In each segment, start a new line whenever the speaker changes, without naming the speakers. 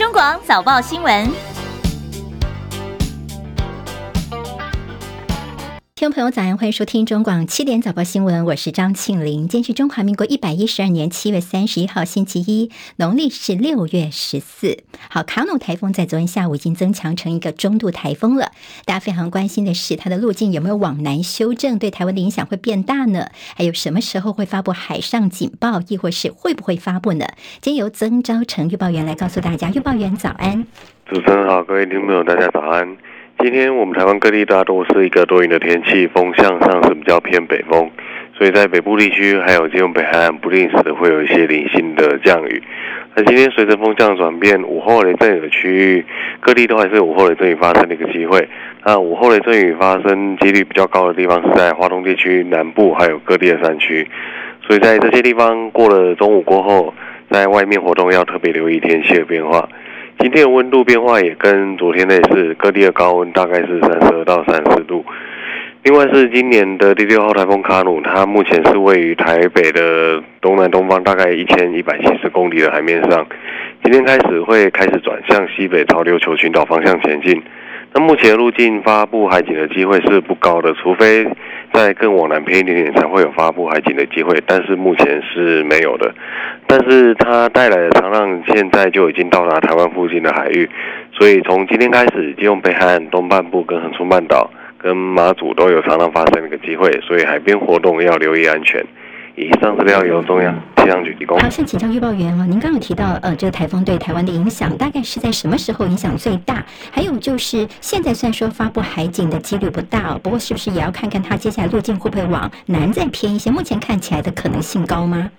中广早报新闻。听众朋友，早安，欢迎收听中广七点早报新闻，我是张庆玲。今天是中华民国一百一十二年七月三十一号，星期一，农历是六月十四。好，卡努台风在昨天下午已经增强成一个中度台风了。大家非常关心的是，它的路径有没有往南修正，对台湾的影响会变大呢？还有什么时候会发布海上警报，亦或是会不会发布呢？今天由曾昭成预报员来告诉大家。预报员早安，
主持人好，各位听众朋友大家早安。今天我们台湾各地大多是一个多云的天气，风向上是比较偏北风，所以在北部地区还有金融北海岸不定时的会有一些零星的降雨。那今天随着风向转变，午后雷阵雨的区域，各地都还是午后雷阵雨发生的一个机会。那午后雷阵雨发生几率比较高的地方是在华东地区南部，还有各地的山区。所以在这些地方过了中午过后，在外面活动要特别留意天气的变化。今天的温度变化也跟昨天类似，各地的高温大概是三十二到三十度。另外是今年的第六号台风卡努，它目前是位于台北的东南东方大概一千一百七十公里的海面上，今天开始会开始转向西北朝琉球群岛方向前进。那目前路径发布海警的机会是不高的，除非在更往南偏一点点才会有发布海警的机会，但是目前是没有的。但是它带来的长浪现在就已经到达台湾附近的海域，所以从今天开始，基隆北海岸东半部跟横冲半岛跟马祖都有长浪发生的一个机会，所以海边活动要留意安全。以上资料由中央气象局提供。
好，先请教预报员哦，您刚刚有提到，呃，这个台风对台湾的影响大概是在什么时候影响最大？还有就是现在虽然说发布海警的几率不大哦，不过是不是也要看看它接下来路径会不会往南再偏一些？目前看起来的可能性高吗？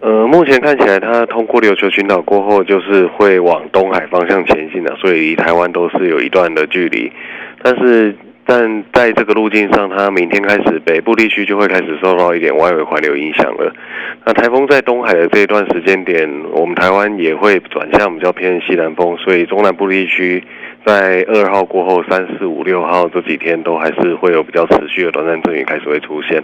呃，目前看起来它通过琉球群岛过后，就是会往东海方向前进的，所以离台湾都是有一段的距离，但是。但在这个路径上，它明天开始北部地区就会开始受到一点外围环流影响了。那台风在东海的这一段时间点，我们台湾也会转向比较偏西南风，所以中南部地区在二号过后，三四五六号这几天都还是会有比较持续的短暂阵雨开始会出现。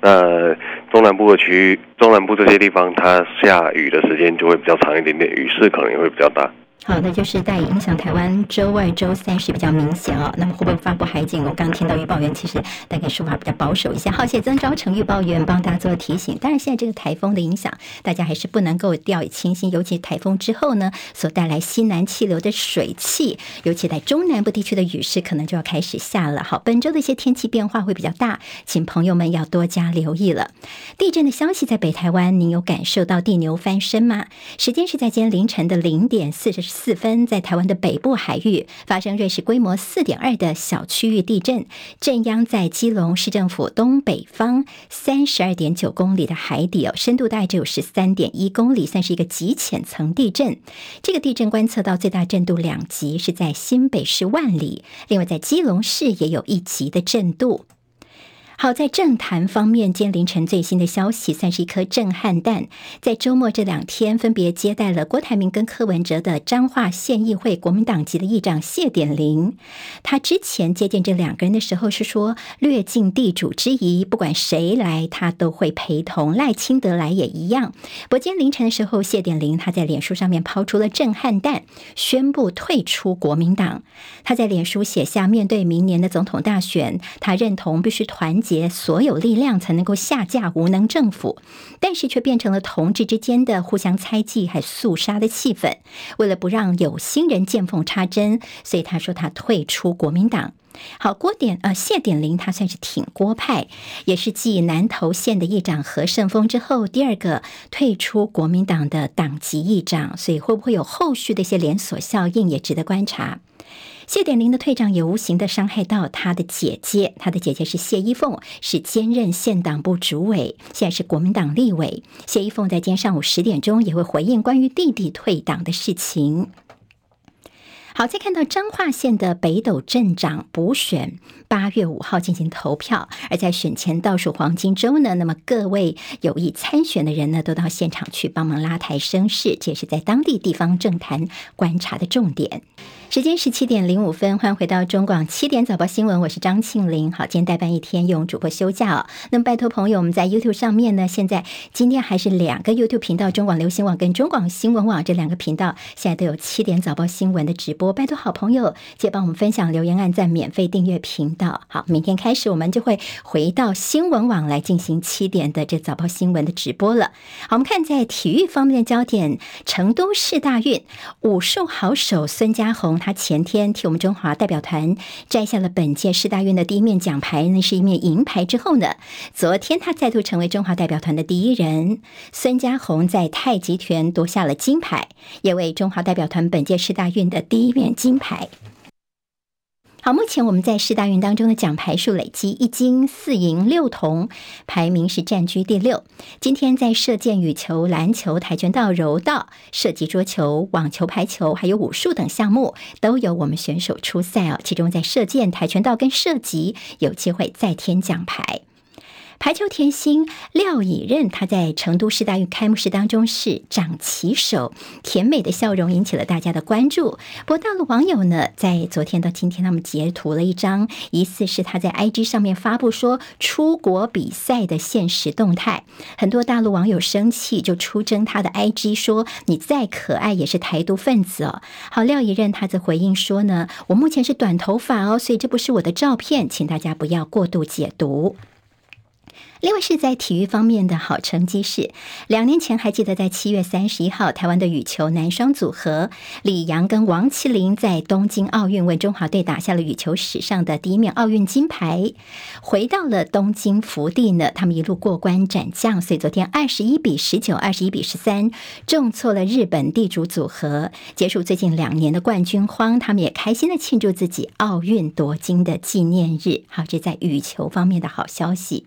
那中南部的区域，中南部这些地方，它下雨的时间就会比较长一点点，雨势可能也会比较大。
好，那就是带影响台湾，周二、周三是比较明显哦。那么会不会发布海警？我刚听到预报员其实大概说法比较保守一些。好，谢谢曾昭成预报员帮大家做提醒。当然，现在这个台风的影响，大家还是不能够掉以轻心。尤其台风之后呢，所带来西南气流的水汽，尤其在中南部地区的雨势可能就要开始下了。好，本周的一些天气变化会比较大，请朋友们要多加留意了。地震的消息在北台湾，您有感受到地牛翻身吗？时间是在今天凌晨的零点四十。四分，在台湾的北部海域发生瑞士规模四点二的小区域地震，震央在基隆市政府东北方三十二点九公里的海底哦，深度大概只有十三点一公里，算是一个极浅层地震。这个地震观测到最大震度两级，是在新北市万里，另外在基隆市也有一级的震度。好，在政坛方面，今天凌晨最新的消息算是一颗震撼弹。在周末这两天，分别接待了郭台铭跟柯文哲的彰化县议会国民党籍的议长谢典林。他之前接见这两个人的时候是说，略尽地主之谊，不管谁来，他都会陪同。赖清德来也一样。不过今天凌晨的时候，谢典林他在脸书上面抛出了震撼弹，宣布退出国民党。他在脸书写下，面对明年的总统大选，他认同必须团结所有力量才能够下架无能政府，但是却变成了同志之间的互相猜忌还肃杀的气氛。为了不让有心人见缝插针，所以他说他退出国民党。好，郭典呃谢典林他算是挺郭派，也是继南投县的议长何胜峰之后第二个退出国民党的党籍议长，所以会不会有后续的一些连锁效应，也值得观察。谢典林的退场也无形的伤害到他的姐姐，他的姐姐是谢依凤，是兼任县党部主委，现在是国民党立委。谢依凤在今天上午十点钟也会回应关于弟弟退党的事情。好，再看到彰化县的北斗镇长补选，八月五号进行投票，而在选前倒数黄金周呢，那么各位有意参选的人呢，都到现场去帮忙拉抬声势，这也是在当地地方政坛观察的重点。时间十七点零五分，欢迎回到中广七点早报新闻，我是张庆玲。好，今天代班一天，用主播休假哦。那么拜托朋友，我们在 YouTube 上面呢，现在今天还是两个 YouTube 频道，中广流行网跟中广新闻网这两个频道，现在都有七点早报新闻的直播。拜托好朋友，记得帮我们分享、留言、按赞、免费订阅频道。好，明天开始我们就会回到新闻网来进行七点的这早报新闻的直播了。好，我们看在体育方面的焦点，成都市大运武术好手孙家红。他前天替我们中华代表团摘下了本届市大运的第一面奖牌，那是一面银牌。之后呢，昨天他再度成为中华代表团的第一人。孙家红在太极拳夺下了金牌，也为中华代表团本届市大运的第一面金牌。好，目前我们在世大运当中的奖牌数累积一金四银六铜，排名是占据第六。今天在射箭、羽球、篮球、跆拳道、柔道、射击、桌球、网球、排球，还有武术等项目，都有我们选手出赛哦。其中在射箭、跆拳道跟射击，有机会再添奖牌。排球甜心廖以任，他在成都世大运开幕式当中是掌旗手，甜美的笑容引起了大家的关注。不过，大陆网友呢，在昨天到今天，他们截图了一张疑似是他在 IG 上面发布说出国比赛的限时动态，很多大陆网友生气，就出征他的 IG 说：“你再可爱也是台独分子哦。”好，廖以任他则回应说呢：“我目前是短头发哦，所以这不是我的照片，请大家不要过度解读。”另外是在体育方面的好成绩是，两年前还记得在七月三十一号，台湾的羽球男双组合李阳跟王齐麟在东京奥运为中华队打下了羽球史上的第一面奥运金牌。回到了东京福地呢，他们一路过关斩将，所以昨天二十一比十九、二十一比十三重挫了日本地主组合，结束最近两年的冠军荒。他们也开心的庆祝自己奥运夺金的纪念日。好，这在羽球方面的好消息。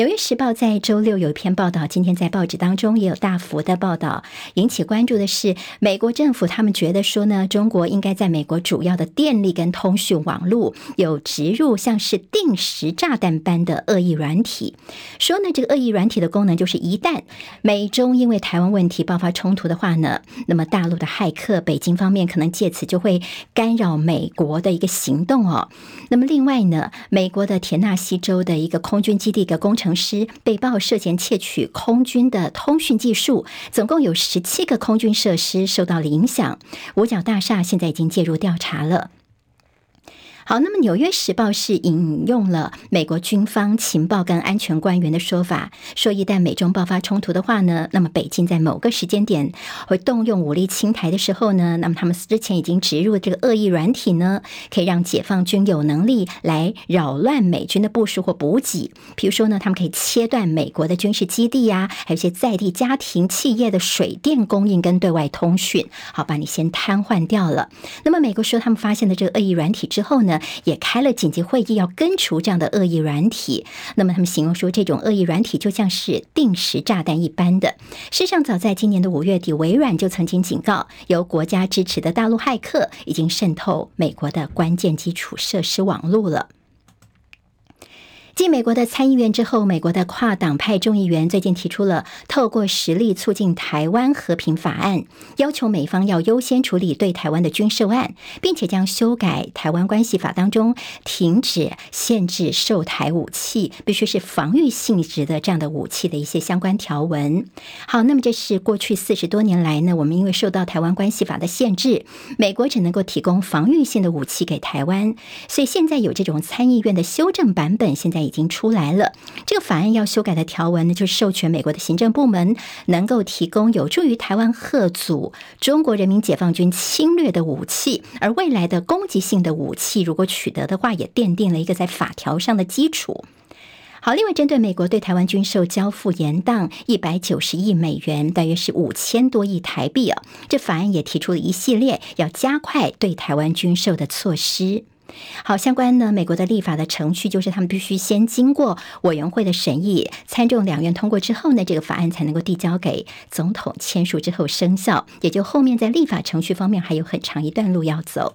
纽约时报在周六有一篇报道，今天在报纸当中也有大幅的报道。引起关注的是，美国政府他们觉得说呢，中国应该在美国主要的电力跟通讯网络有植入像是定时炸弹般的恶意软体。说呢，这个恶意软体的功能就是，一旦美中因为台湾问题爆发冲突的话呢，那么大陆的骇客，北京方面可能借此就会干扰美国的一个行动哦。那么另外呢，美国的田纳西州的一个空军基地的工程。师被曝涉嫌窃取空军的通讯技术，总共有十七个空军设施受到了影响。五角大厦现在已经介入调查了。好，那么《纽约时报》是引用了美国军方情报跟安全官员的说法，说一旦美中爆发冲突的话呢，那么北京在某个时间点会动用武力侵台的时候呢，那么他们之前已经植入这个恶意软体呢，可以让解放军有能力来扰乱美军的部署或补给。比如说呢，他们可以切断美国的军事基地呀、啊，还有一些在地家庭企业的水电供应跟对外通讯，好，把你先瘫痪掉了。那么美国说他们发现了这个恶意软体之后呢，也开了紧急会议，要根除这样的恶意软体。那么他们形容说，这种恶意软体就像是定时炸弹一般的。事实上，早在今年的五月底，微软就曾经警告，由国家支持的大陆骇客已经渗透美国的关键基础设施网络了。继美国的参议院之后，美国的跨党派众议员最近提出了透过实力促进台湾和平法案，要求美方要优先处理对台湾的军售案，并且将修改台湾关系法当中停止限制售台武器，必须是防御性质的这样的武器的一些相关条文。好，那么这是过去四十多年来呢，我们因为受到台湾关系法的限制，美国只能够提供防御性的武器给台湾，所以现在有这种参议院的修正版本，现在。已经出来了。这个法案要修改的条文呢，就是授权美国的行政部门能够提供有助于台湾吓阻中国人民解放军侵略的武器，而未来的攻击性的武器如果取得的话，也奠定了一个在法条上的基础。好，另外针对美国对台湾军售交付延宕一百九十亿美元，大约是五千多亿台币啊，这法案也提出了一系列要加快对台湾军售的措施。好，相关呢，美国的立法的程序就是他们必须先经过委员会的审议，参众两院通过之后呢，这个法案才能够递交给总统签署之后生效，也就后面在立法程序方面还有很长一段路要走。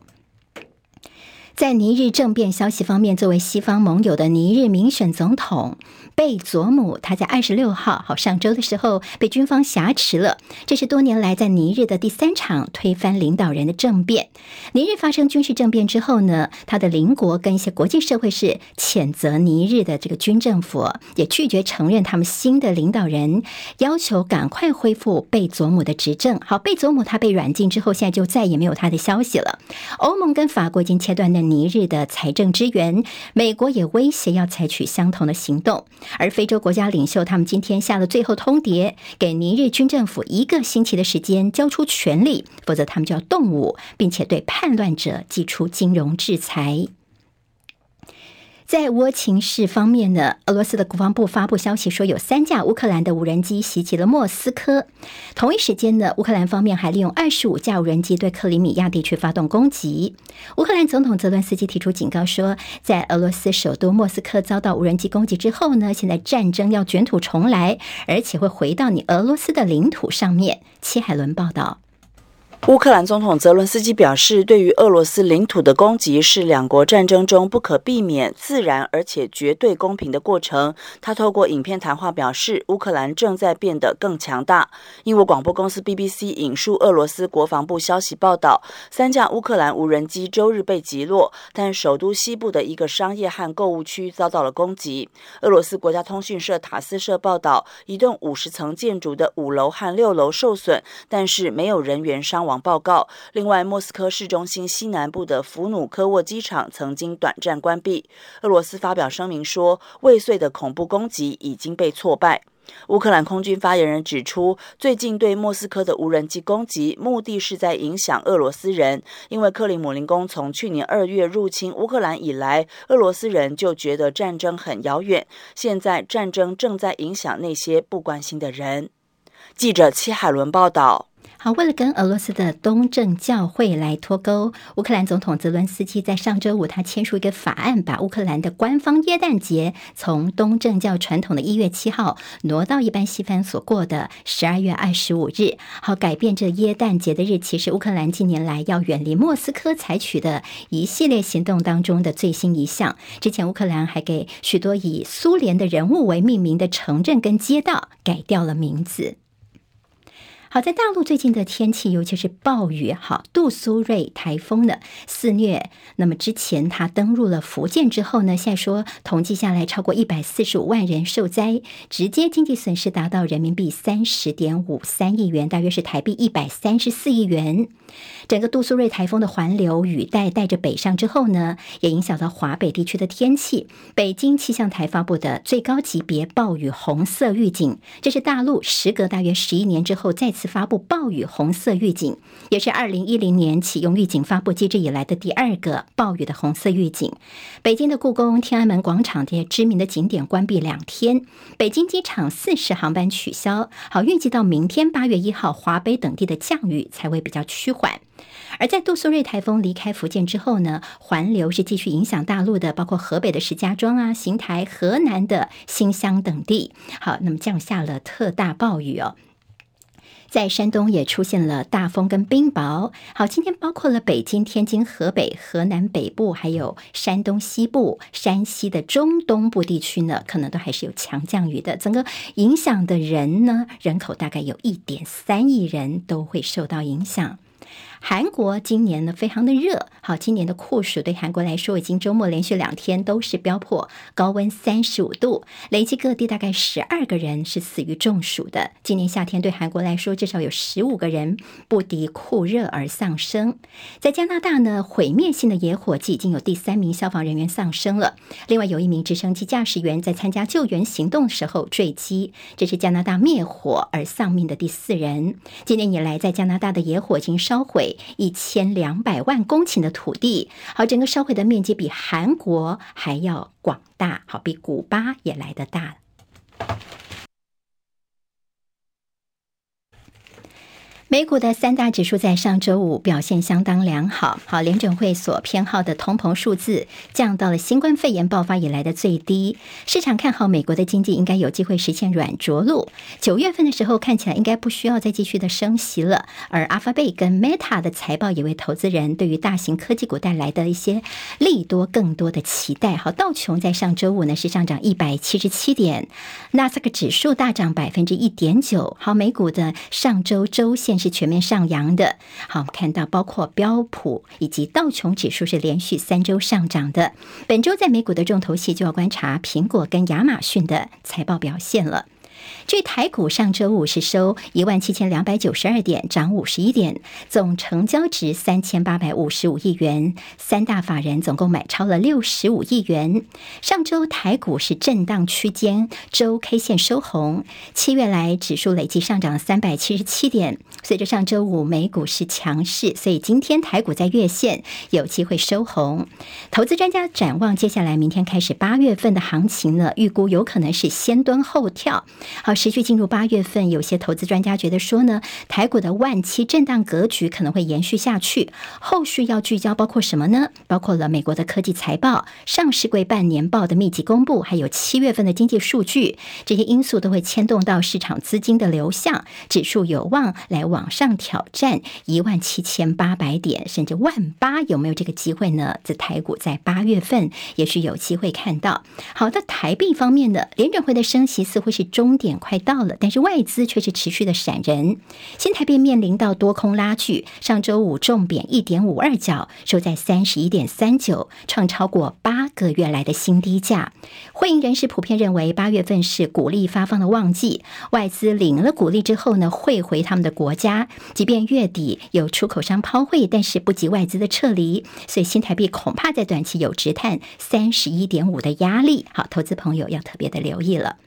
在尼日政变消息方面，作为西方盟友的尼日民选总统贝佐姆，他在二十六号，好上周的时候被军方挟持了。这是多年来在尼日的第三场推翻领导人的政变。尼日发生军事政变之后呢，他的邻国跟一些国际社会是谴责尼日的这个军政府，也拒绝承认他们新的领导人，要求赶快恢复贝佐姆的执政。好，贝佐姆他被软禁之后，现在就再也没有他的消息了。欧盟跟法国已经切断尼日的财政支援，美国也威胁要采取相同的行动。而非洲国家领袖他们今天下了最后通牒，给尼日军政府一个星期的时间交出权力，否则他们就要动武，并且对叛乱者寄出金融制裁。在乌情势方面呢，俄罗斯的国防部发布消息说，有三架乌克兰的无人机袭击了莫斯科。同一时间呢，乌克兰方面还利用二十五架无人机对克里米亚地区发动攻击。乌克兰总统泽伦斯基提出警告说，在俄罗斯首都莫斯科遭到无人机攻击之后呢，现在战争要卷土重来，而且会回到你俄罗斯的领土上面。戚海伦报道。
乌克兰总统泽伦斯基表示，对于俄罗斯领土的攻击是两国战争中不可避免、自然而且绝对公平的过程。他透过影片谈话表示，乌克兰正在变得更强大。英国广播公司 BBC 引述俄罗斯国防部消息报道，三架乌克兰无人机周日被击落，但首都西部的一个商业和购物区遭到了攻击。俄罗斯国家通讯社塔斯社报道，一栋五十层建筑的五楼和六楼受损，但是没有人员伤亡。报告。另外，莫斯科市中心西南部的弗努科沃机场曾经短暂关闭。俄罗斯发表声明说，未遂的恐怖攻击已经被挫败。乌克兰空军发言人指出，最近对莫斯科的无人机攻击，目的是在影响俄罗斯人，因为克里姆林宫从去年二月入侵乌克兰以来，俄罗斯人就觉得战争很遥远。现在战争正在影响那些不关心的人。记者戚海伦报道。
好，为了跟俄罗斯的东正教会来脱钩，乌克兰总统泽伦斯基在上周五他签署一个法案，把乌克兰的官方耶诞节从东正教传统的一月七号挪到一般西方所过的十二月二十五日。好，改变这耶诞节的日期是乌克兰近年来要远离莫斯科采取的一系列行动当中的最新一项。之前乌克兰还给许多以苏联的人物为命名的城镇跟街道改掉了名字。好，在大陆最近的天气，尤其是暴雨，好，杜苏芮台风的肆虐。那么之前它登陆了福建之后呢，现在说统计下来超过一百四十五万人受灾，直接经济损失达到人民币三十点五三亿元，大约是台币一百三十四亿元。整个杜苏芮台风的环流雨带带着北上之后呢，也影响到华北地区的天气。北京气象台发布的最高级别暴雨红色预警，这是大陆时隔大约十一年之后再次发布暴雨红色预警，也是二零一零年启用预警发布机制以来的第二个暴雨的红色预警。北京的故宫、天安门广场这些知名的景点关闭两天，北京机场四十航班取消。好，预计到明天八月一号，华北等地的降雨才会比较趋缓。而在杜苏芮台风离开福建之后呢，环流是继续影响大陆的，包括河北的石家庄啊、邢台、河南的新乡等地。好，那么降下了特大暴雨哦。在山东也出现了大风跟冰雹。好，今天包括了北京、天津、河北、河南北部，还有山东西部、山西的中东部地区呢，可能都还是有强降雨的。整个影响的人呢，人口大概有一点三亿人都会受到影响。韩国今年呢非常的热，好，今年的酷暑对韩国来说，已经周末连续两天都是飙破高温三十五度，累计各地大概十二个人是死于中暑的。今年夏天对韩国来说，至少有十五个人不敌酷热而丧生。在加拿大呢，毁灭性的野火季已经有第三名消防人员丧生了，另外有一名直升机驾驶员在参加救援行动时候坠机，这是加拿大灭火而丧命的第四人。今年以来，在加拿大的野火已经烧毁。一千两百万公顷的土地，好，整个社会的面积比韩国还要广大，好，比古巴也来得大。美股的三大指数在上周五表现相当良好。好，联准会所偏好的通膨数字降到了新冠肺炎爆发以来的最低。市场看好美国的经济应该有机会实现软着陆。九月份的时候看起来应该不需要再继续的升息了。而 Alphabet 跟 Meta 的财报也为投资人对于大型科技股带来的一些利多更多的期待。好，道琼在上周五呢是上涨一百七十七点，纳斯克指数大涨百分之一点九。好，美股的上周周线。是全面上扬的。好，我们看到包括标普以及道琼指数是连续三周上涨的。本周在美股的重头戏就要观察苹果跟亚马逊的财报表现了。据台股上周五是收一万七千两百九十二点，涨五十一点，总成交值三千八百五十五亿元，三大法人总共买超了六十五亿元。上周台股是震荡区间，周 K 线收红，七月来指数累计上涨三百七十七点。随着上周五美股是强势，所以今天台股在月线有机会收红。投资专家展望接下来明天开始八月份的行情呢，预估有可能是先蹲后跳。好，持续进入八月份，有些投资专家觉得说呢，台股的万期震荡格局可能会延续下去。后续要聚焦包括什么呢？包括了美国的科技财报、上市柜半年报的密集公布，还有七月份的经济数据，这些因素都会牵动到市场资金的流向，指数有望来往上挑战一万七千八百点，甚至万八，有没有这个机会呢？在台股在八月份也是有机会看到。好的，台币方面的联准会的升息似乎是。终点点快到了，但是外资却是持续的闪人。新台币面临到多空拉锯，上周五重贬一点五二角，收在三十一点三九，创超过八个月来的新低价。会银人士普遍认为，八月份是股利发放的旺季，外资领了股利之后呢，汇回他们的国家。即便月底有出口商抛汇，但是不及外资的撤离，所以新台币恐怕在短期有直探三十一点五的压力。好，投资朋友要特别的留意了。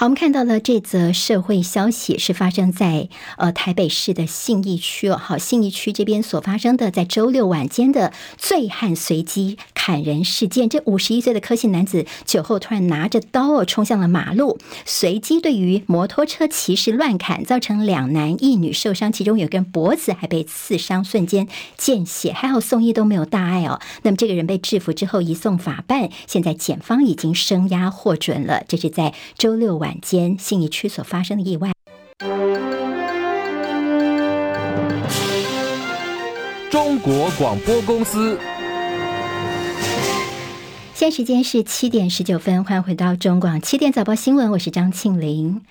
好，我们看到了这则社会消息，是发生在呃台北市的信义区哦。好，信义区这边所发生的，在周六晚间的醉汉随机砍人事件。这五十一岁的柯姓男子酒后突然拿着刀哦冲向了马路，随机对于摩托车骑士乱砍，造成两男一女受伤，其中有个人脖子还被刺伤，瞬间见血，还好送医都没有大碍哦。那么这个人被制服之后移送法办，现在检方已经声押获准了。这是在周六晚。晚间信义区所发生的意外。
中国广播公司。
现在时间是七点十九分，欢迎回到中广七点早报新闻，我是张庆玲。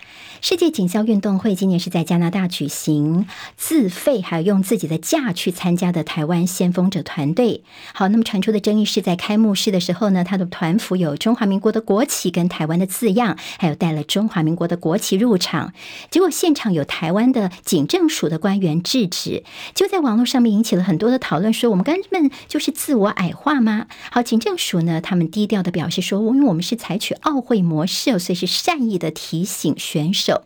世界锦标运动会今年是在加拿大举行，自费还有用自己的假去参加的台湾先锋者团队。好，那么传出的争议是在开幕式的时候呢，他的团服有中华民国的国旗跟台湾的字样，还有带了中华民国的国旗入场，结果现场有台湾的警政署的官员制止，就在网络上面引起了很多的讨论，说我们根本就是自我矮化吗？好，警政署呢，他们们低调的表示说，因为我们是采取奥会模式，所以是善意的提醒选手。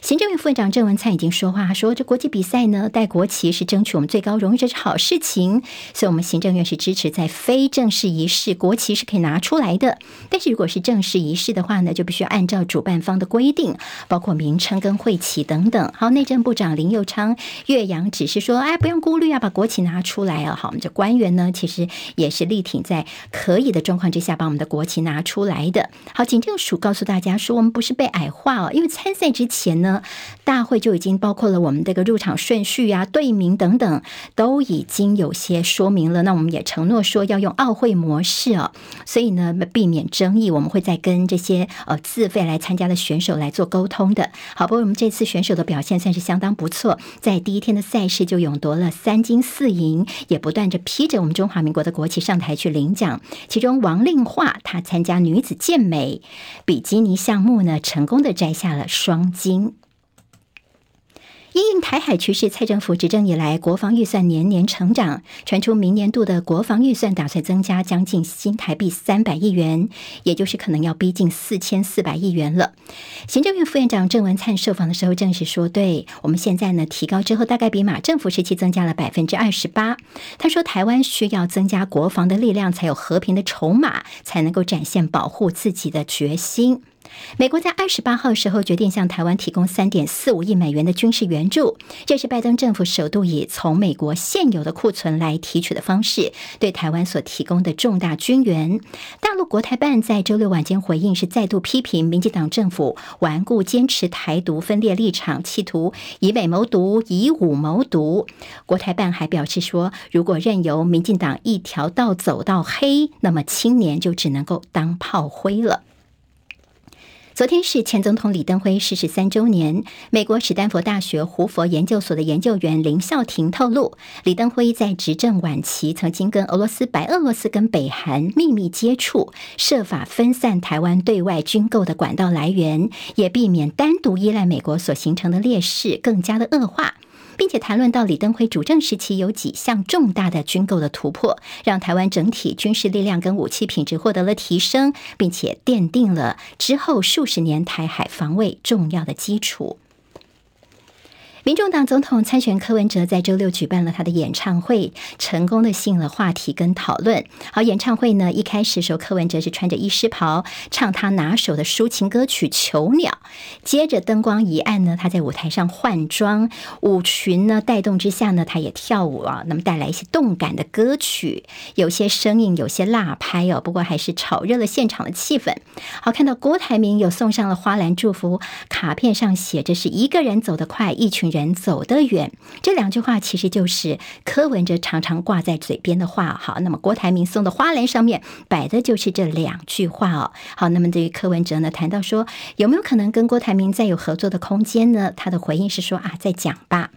行政院副院长郑文灿已经说话说，这国际比赛呢，带国旗是争取我们最高荣誉，这是好事情。所以，我们行政院是支持在非正式仪式，国旗是可以拿出来的。但是，如果是正式仪式的话呢，就必须要按照主办方的规定，包括名称跟会旗等等。好，内政部长林佑昌岳阳只是说，哎，不用顾虑啊，把国旗拿出来啊。好，我们这官员呢，其实也是力挺在可以的状况之下，把我们的国旗拿出来的。好，警政署告诉大家说，我们不是被矮化哦，因为参。赛之前呢，大会就已经包括了我们这个入场顺序啊、队名等等，都已经有些说明了。那我们也承诺说要用奥会模式哦，所以呢，避免争议，我们会再跟这些呃自费来参加的选手来做沟通的。好，不过我们这次选手的表现算是相当不错，在第一天的赛事就勇夺了三金四银，也不断着披着我们中华民国的国旗上台去领奖。其中王另化她参加女子健美比基尼项目呢，成功的摘下了双。金。因应台海局势，蔡政府执政以来，国防预算年年成长。传出明年度的国防预算打算增加将近新台币三百亿元，也就是可能要逼近四千四百亿元了。行政院副院长郑文灿受访的时候证实说：“对我们现在呢提高之后，大概比马政府时期增加了百分之二十八。”他说：“台湾需要增加国防的力量，才有和平的筹码，才能够展现保护自己的决心。”美国在二十八号时候决定向台湾提供三点四五亿美元的军事援助，这是拜登政府首度以从美国现有的库存来提取的方式对台湾所提供的重大军援。大陆国台办在周六晚间回应是再度批评民进党政府顽固坚持台独分裂立场，企图以美谋独，以武谋独。国台办还表示说，如果任由民进党一条道走到黑，那么青年就只能够当炮灰了。昨天是前总统李登辉逝世三周年。美国史丹佛大学胡佛研究所的研究员林孝廷透露，李登辉在执政晚期曾经跟俄罗斯、白俄罗斯跟北韩秘密接触，设法分散台湾对外军购的管道来源，也避免单独依赖美国所形成的劣势更加的恶化。并且谈论到李登辉主政时期有几项重大的军购的突破，让台湾整体军事力量跟武器品质获得了提升，并且奠定了之后数十年台海防卫重要的基础。民众党总统参选柯文哲在周六举办了他的演唱会，成功的吸引了话题跟讨论。好，演唱会呢，一开始时候，柯文哲是穿着医师袍，唱他拿手的抒情歌曲《囚鸟》。接着灯光一暗呢，他在舞台上换装，舞裙呢带动之下呢，他也跳舞啊，那么带来一些动感的歌曲，有些生硬，有些辣拍哦。不过还是炒热了现场的气氛。好，看到郭台铭有送上了花篮祝福，卡片上写着是一个人走得快，一群人走得远，这两句话其实就是柯文哲常常挂在嘴边的话。好，那么郭台铭送的花篮上面摆的就是这两句话哦。好，那么对于柯文哲呢，谈到说有没有可能跟郭台铭再有合作的空间呢？他的回应是说啊，再讲吧。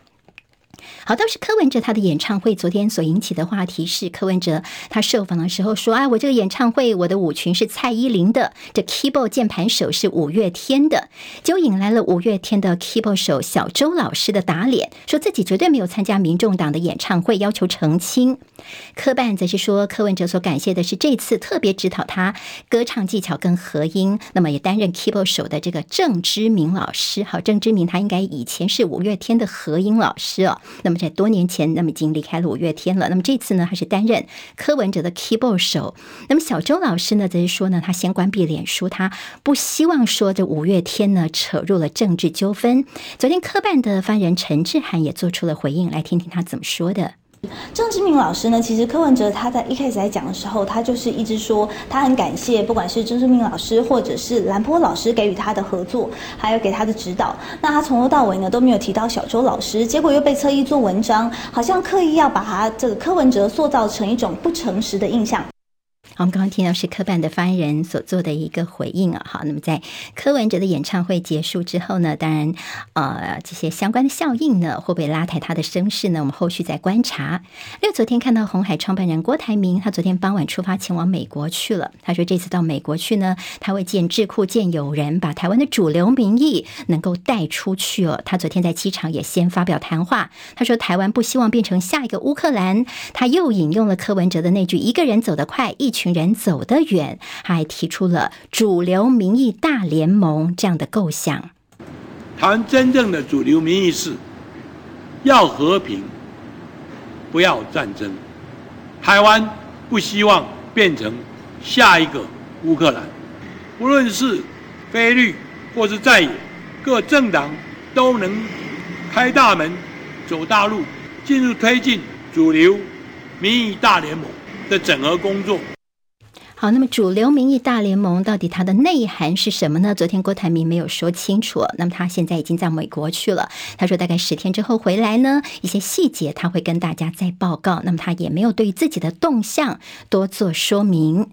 好，倒是柯文哲他的演唱会昨天所引起的话题是柯文哲他受访的时候说啊，我这个演唱会我的舞裙是蔡依林的，这 keyboard 键盘手是五月天的，就引来了五月天的 keyboard 手小周老师的打脸，说自己绝对没有参加民众党的演唱会，要求澄清。柯办则是说柯文哲所感谢的是这次特别指导他歌唱技巧跟和音，那么也担任 keyboard 手的这个郑之明老师。好，郑之明他应该以前是五月天的和音老师哦，那么。在多年前，那么已经离开了五月天了。那么这次呢，还是担任柯文哲的 keyboard 手。那么小周老师呢，则是说呢，他先关闭脸书，他不希望说这五月天呢扯入了政治纠纷。昨天科办的发言人陈志涵也做出了回应，来听听他怎么说的。
郑志明老师呢，其实柯文哲他在一开始在讲的时候，他就是一直说他很感谢，不管是郑志明老师或者是兰波老师给予他的合作，还有给他的指导。那他从头到尾呢都没有提到小周老师，结果又被侧翼做文章，好像刻意要把他这个柯文哲塑造成一种不诚实的印象。
我们刚刚听到是科办的发言人所做的一个回应啊。好，那么在柯文哲的演唱会结束之后呢，当然，呃，这些相关的效应呢，会不会拉抬他的声势呢？我们后续再观察。因为昨天看到红海创办人郭台铭，他昨天傍晚出发前往美国去了。他说这次到美国去呢，他会见智库、见友人，把台湾的主流民意能够带出去哦。他昨天在机场也先发表谈话，他说台湾不希望变成下一个乌克兰。他又引用了柯文哲的那句：“一个人走得快，一群。”群人走得远，还提出了主流民意大联盟这样的构想。
台湾真正的主流民意是要和平，不要战争。台湾不希望变成下一个乌克兰。无论是非绿或是在野，各政党都能开大门走大路，进入推进主流民意大联盟的整合工作。
好，那么主流民意大联盟到底它的内涵是什么呢？昨天郭台铭没有说清楚。那么他现在已经在美国去了，他说大概十天之后回来呢，一些细节他会跟大家再报告。那么他也没有对自己的动向多做说明。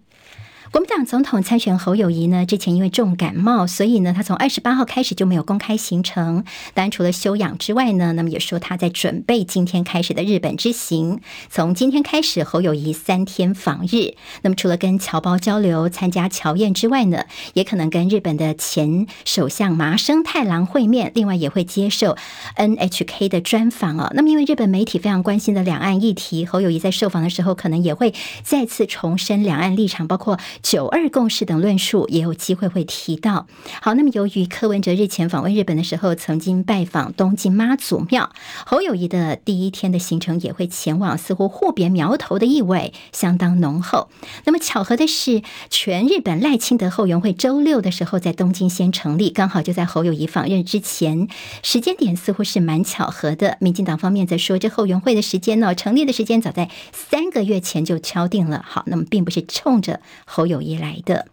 国民党总统参选侯友谊呢，之前因为重感冒，所以呢，他从二十八号开始就没有公开行程。当然，除了休养之外呢，那么也说他在准备今天开始的日本之行。从今天开始，侯友谊三天访日。那么，除了跟侨胞交流、参加侨宴之外呢，也可能跟日本的前首相麻生太郎会面。另外，也会接受 NHK 的专访哦。那么，因为日本媒体非常关心的两岸议题，侯友谊在受访的时候，可能也会再次重申两岸立场，包括。九二共识等论述也有机会会提到。好，那么由于柯文哲日前访问日本的时候，曾经拜访东京妈祖庙，侯友谊的第一天的行程也会前往，似乎互别苗头的意味相当浓厚。那么巧合的是，全日本赖清德后援会周六的时候在东京先成立，刚好就在侯友谊访任之前，时间点似乎是蛮巧合的。民进党方面在说，这后援会的时间呢，成立的时间早在三个月前就敲定了。好，那么并不是冲着侯友宜来的。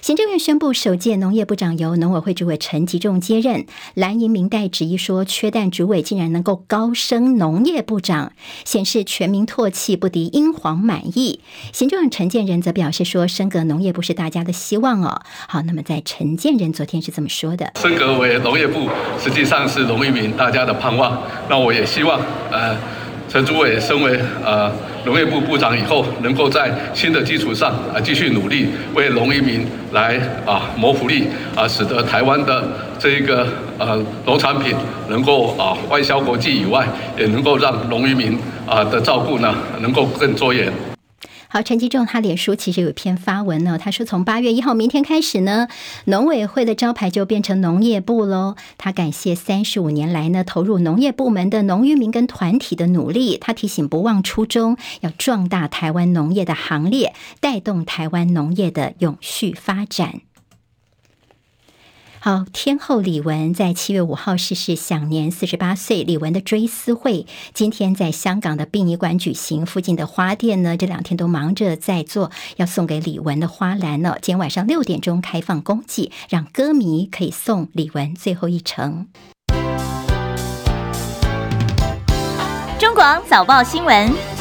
行政院宣布，首届农业部长由农委会主委陈吉仲接任。蓝营民代质疑说，缺蛋主委竟然能够高升农业部长，显示全民唾弃不敌英皇满意。行政院陈建仁则表示说，升格农业部是大家的希望哦。好，那么在陈建仁昨天是这么说的：
升格为农业部，实际上是农民大家的盼望。那我也希望，呃。陈主委身为呃农业部部长以后，能够在新的基础上啊继续努力，为农渔民来啊谋福利啊，使得台湾的这一个呃农产品能够啊外销国际以外，也能够让农渔民啊的照顾呢能够更周延。
好，陈吉仲他脸书其实有一篇发文呢，他说从八月一号明天开始呢，农委会的招牌就变成农业部喽。他感谢三十五年来呢投入农业部门的农渔民跟团体的努力，他提醒不忘初衷，要壮大台湾农业的行列，带动台湾农业的永续发展。好，天后李玟在七月五号逝世，享年四十八岁。李玟的追思会今天在香港的殡仪馆举行，附近的花店呢，这两天都忙着在做要送给李玟的花篮呢。今天晚上六点钟开放公祭，让歌迷可以送李玟最后一程。
中广早报新闻。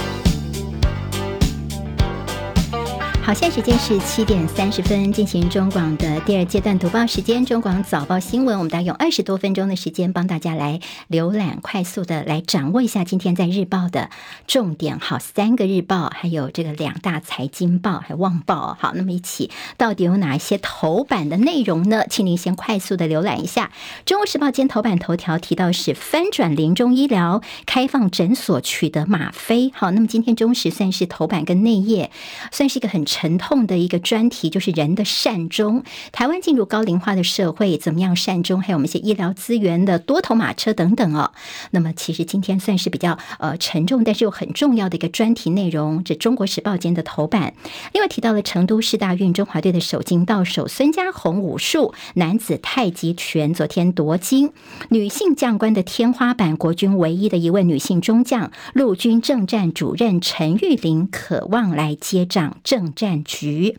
好，现在时间是七点三十分，进行中广的第二阶段读报时间。中广早报新闻，我们大概用二十多分钟的时间，帮大家来浏览，快速的来掌握一下今天在日报的重点。好，三个日报，还有这个两大财经报，还有旺报。好，那么一起到底有哪一些头版的内容呢？请您先快速的浏览一下。中国时报今天头版头条提到是翻转临终医疗，开放诊所取得吗啡。好，那么今天中时算是头版跟内页，算是一个很。沉痛的一个专题就是人的善终。台湾进入高龄化的社会，怎么样善终？还有我们一些医疗资源的多头马车等等哦。那么其实今天算是比较呃沉重，但是又很重要的一个专题内容。这《中国时报》间的头版，另外提到了成都市大运中华队的首金到手，孙家红武术男子太极拳昨天夺金，女性将官的天花板，国军唯一的一位女性中将，陆军政战主任陈玉玲渴望来接掌政战。战局，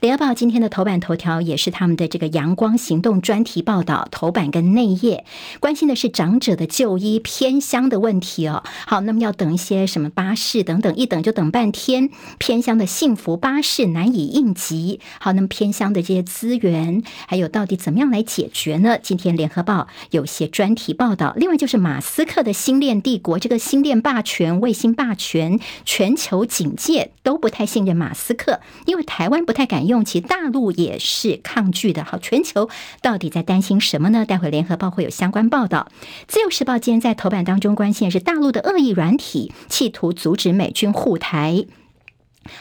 联合报今天的头版头条也是他们的这个阳光行动专题报道，头版跟内页关心的是长者的就医偏乡的问题哦。好，那么要等一些什么巴士等等，一等就等半天，偏乡的幸福巴士难以应急。好，那么偏乡的这些资源，还有到底怎么样来解决呢？今天联合报有些专题报道。另外就是马斯克的星链帝国，这个星链霸权、卫星霸权，全球警戒都不太信任马斯克。因为台湾不太敢用，其大陆也是抗拒的。好，全球到底在担心什么呢？待会联合报会有相关报道。自由时报今天在头版当中关心的是大陆的恶意软体，企图阻止美军护台。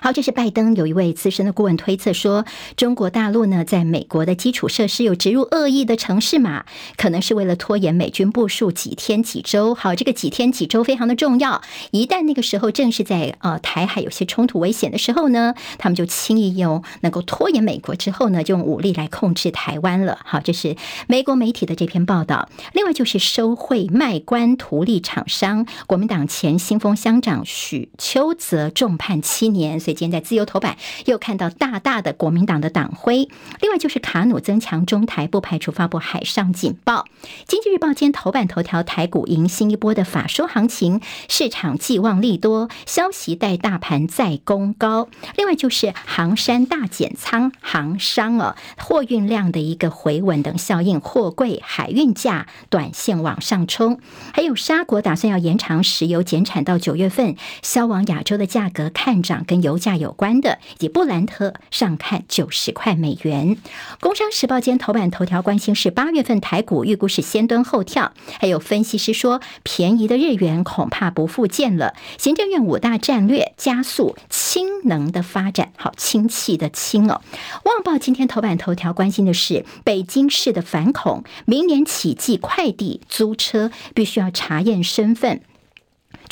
好，这是拜登有一位资深的顾问推测说，中国大陆呢，在美国的基础设施有植入恶意的城市码，可能是为了拖延美军部署几天几周。好，这个几天几周非常的重要，一旦那个时候正是在呃台海有些冲突危险的时候呢，他们就轻易用能够拖延美国之后呢，就用武力来控制台湾了。好，这是美国媒体的这篇报道。另外就是收贿卖官图利厂商，国民党前新丰乡长许秋泽重判七年。所以今天在自由头版又看到大大的国民党的党徽。另外就是卡努增强中台，不排除发布海上警报。经济日报今天头版头条，台股迎新一波的法说行情，市场寄望利多，消息带大盘再攻高。另外就是航山大减仓，航商啊，货运量的一个回稳等效应，货柜海运价短线往上冲。还有沙国打算要延长石油减产到九月份，销往亚洲的价格看涨跟。油价有关的，以及布兰特上看九十块美元。工商时报今天头版头条关心是八月份台股预估是先蹲后跳，还有分析师说便宜的日元恐怕不复见了。行政院五大战略加速氢能的发展，好，氢气的氢哦。旺报今天头版头条关心的是北京市的反恐，明年起寄快递租车必须要查验身份。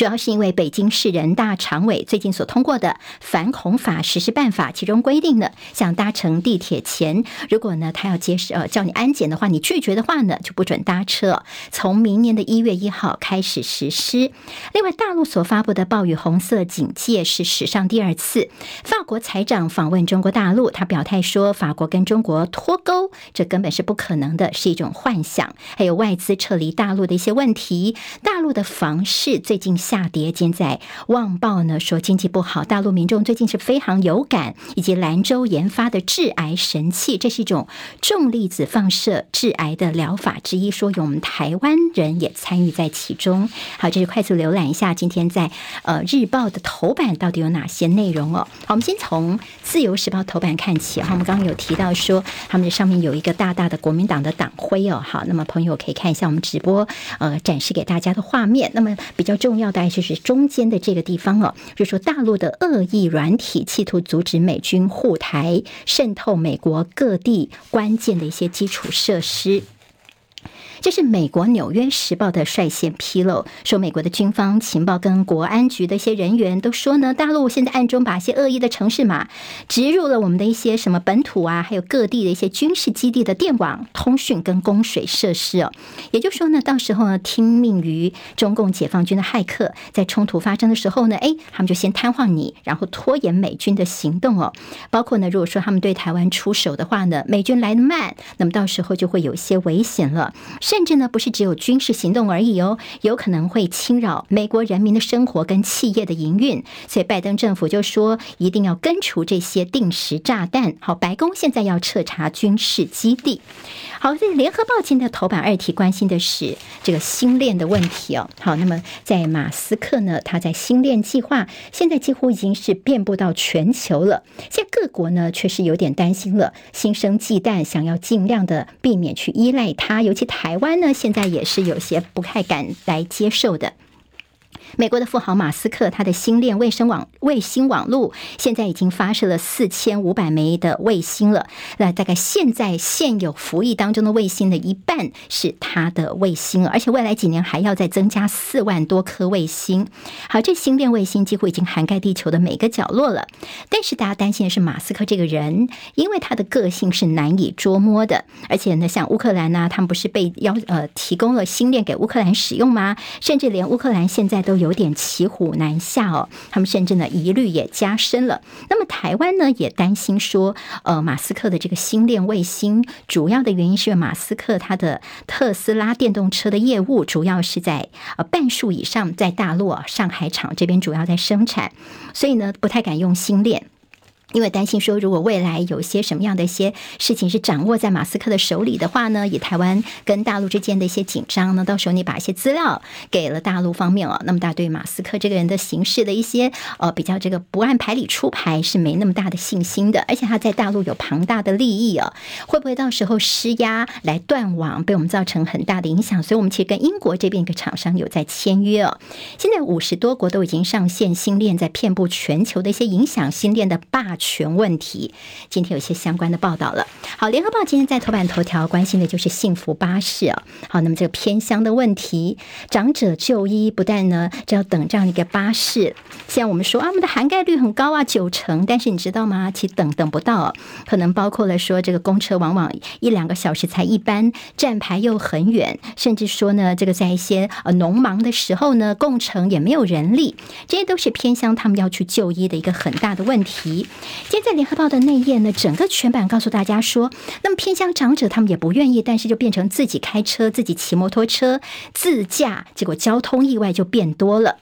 主要是因为北京市人大常委最近所通过的反恐法实施办法，其中规定呢，像搭乘地铁前，如果呢他要接受呃叫你安检的话，你拒绝的话呢，就不准搭车。从明年的一月一号开始实施。另外，大陆所发布的暴雨红色警戒是史上第二次。法国财长访问中国大陆，他表态说，法国跟中国脱钩，这根本是不可能的，是一种幻想。还有外资撤离大陆的一些问题，大陆的房市最近。下跌，现在《旺报》呢说经济不好，大陆民众最近是非常有感，以及兰州研发的致癌神器，这是一种重粒子放射致癌的疗法之一，说有我们台湾人也参与在其中。好，这是快速浏览一下今天在呃日报的头版到底有哪些内容哦。好，我们先从《自由时报》头版看起。哈，我们刚刚有提到说他们的上面有一个大大的国民党的党徽哦。好，那么朋友可以看一下我们直播呃展示给大家的画面。那么比较重要大概。就是中间的这个地方哦，就说大陆的恶意软体企图阻止美军护台，渗透美国各地关键的一些基础设施。这是美国《纽约时报》的率先披露，说美国的军方情报跟国安局的一些人员都说呢，大陆现在暗中把一些恶意的城市码植入了我们的一些什么本土啊，还有各地的一些军事基地的电网、通讯跟供水设施哦。也就是说呢，到时候呢，听命于中共解放军的骇客，在冲突发生的时候呢，哎，他们就先瘫痪你，然后拖延美军的行动哦。包括呢，如果说他们对台湾出手的话呢，美军来得慢，那么到时候就会有一些危险了。甚至呢，不是只有军事行动而已哦，有可能会侵扰美国人民的生活跟企业的营运。所以拜登政府就说，一定要根除这些定时炸弹。好，白宫现在要彻查军事基地。好，这联合报今天的头版二题关心的是这个星链的问题哦。好，那么在马斯克呢，他在星链计划现在几乎已经是遍布到全球了。现在各国呢，确实有点担心了，心生忌惮，想要尽量的避免去依赖它，尤其台湾呢。现在也是有些不太敢来接受的。美国的富豪马斯克，他的星链卫星网卫星网络现在已经发射了四千五百枚的卫星了。那大概现在现有服役当中的卫星的一半是他的卫星，而且未来几年还要再增加四万多颗卫星。好，这星链卫星几乎已经涵盖地球的每个角落了。但是大家担心的是马斯克这个人，因为他的个性是难以捉摸的，而且呢，像乌克兰呢、他们不是被要呃提供了星链给乌克兰使用吗？甚至连乌克兰现在都。有点骑虎难下哦，他们甚至呢疑虑也加深了。那么台湾呢也担心说，呃，马斯克的这个星链卫星，主要的原因是马斯克他的特斯拉电动车的业务主要是在呃半数以上在大陆啊上海厂这边主要在生产，所以呢不太敢用星链。因为担心说，如果未来有些什么样的一些事情是掌握在马斯克的手里的话呢，以台湾跟大陆之间的一些紧张呢，到时候你把一些资料给了大陆方面哦，那么大家对马斯克这个人的行事的一些呃比较这个不按牌理出牌是没那么大的信心的，而且他在大陆有庞大的利益哦，会不会到时候施压来断网，被我们造成很大的影响？所以，我们其实跟英国这边一个厂商有在签约哦。现在五十多国都已经上线新链，在遍布全球的一些影响新链的霸。权问题，今天有一些相关的报道了。好，联合报今天在头版头条关心的就是幸福巴士啊。好，那么这个偏乡的问题，长者就医不但呢，就要等这样一个巴士。像我们说啊，我们的涵盖率很高啊，九成。但是你知道吗？其实等等不到，可能包括了说这个公车往往一两个小时才一班，站牌又很远，甚至说呢，这个在一些呃农忙的时候呢，共乘也没有人力，这些都是偏乡他们要去就医的一个很大的问题。今天在联合报的内页呢，整个全版告诉大家说，那么偏乡长者他们也不愿意，但是就变成自己开车、自己骑摩托车、自驾，结果交通意外就变多了，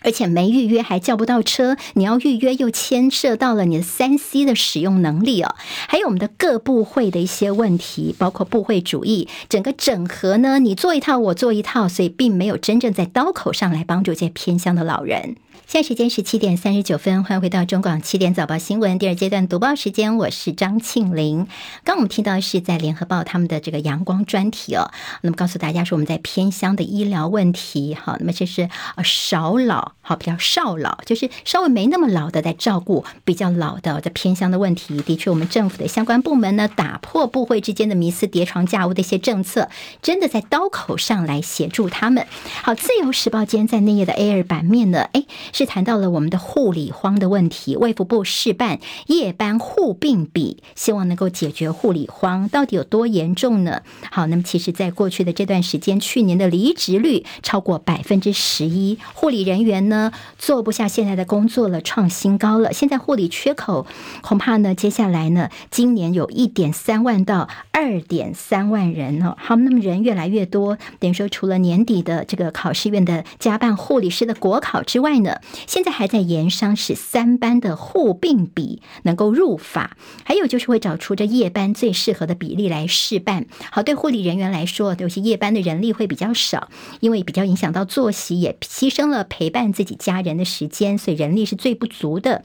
而且没预约还叫不到车，你要预约又牵涉到了你的三 C 的使用能力哦，还有我们的各部会的一些问题，包括部会主义，整个整合呢，你做一套我做一套，所以并没有真正在刀口上来帮助这些偏乡的老人。现在时间是七点三十九分，欢迎回到中广七点早报新闻第二阶段读报时间，我是张庆玲。刚我们听到是在联合报他们的这个阳光专题哦，那么告诉大家说我们在偏乡的医疗问题，好，那么这是呃少老，好比较少老，就是稍微没那么老的在照顾比较老的在偏乡的问题。的确，我们政府的相关部门呢，打破部会之间的迷思，叠床架屋的一些政策，真的在刀口上来协助他们。好，自由时报今天在内页的 A 二版面呢，哎是。谈到了我们的护理荒的问题，卫福部试办夜班护病比，希望能够解决护理荒，到底有多严重呢？好，那么其实，在过去的这段时间，去年的离职率超过百分之十一，护理人员呢做不下现在的工作了，创新高了。现在护理缺口恐怕呢，接下来呢，今年有一点三万到二点三万人哦。好，那么人越来越多，等于说除了年底的这个考试院的加办护理师的国考之外呢，现在还在研商，使三班的互并比能够入法，还有就是会找出这夜班最适合的比例来试办。好，对护理人员来说，有些夜班的人力会比较少，因为比较影响到作息，也牺牲了陪伴自己家人的时间，所以人力是最不足的。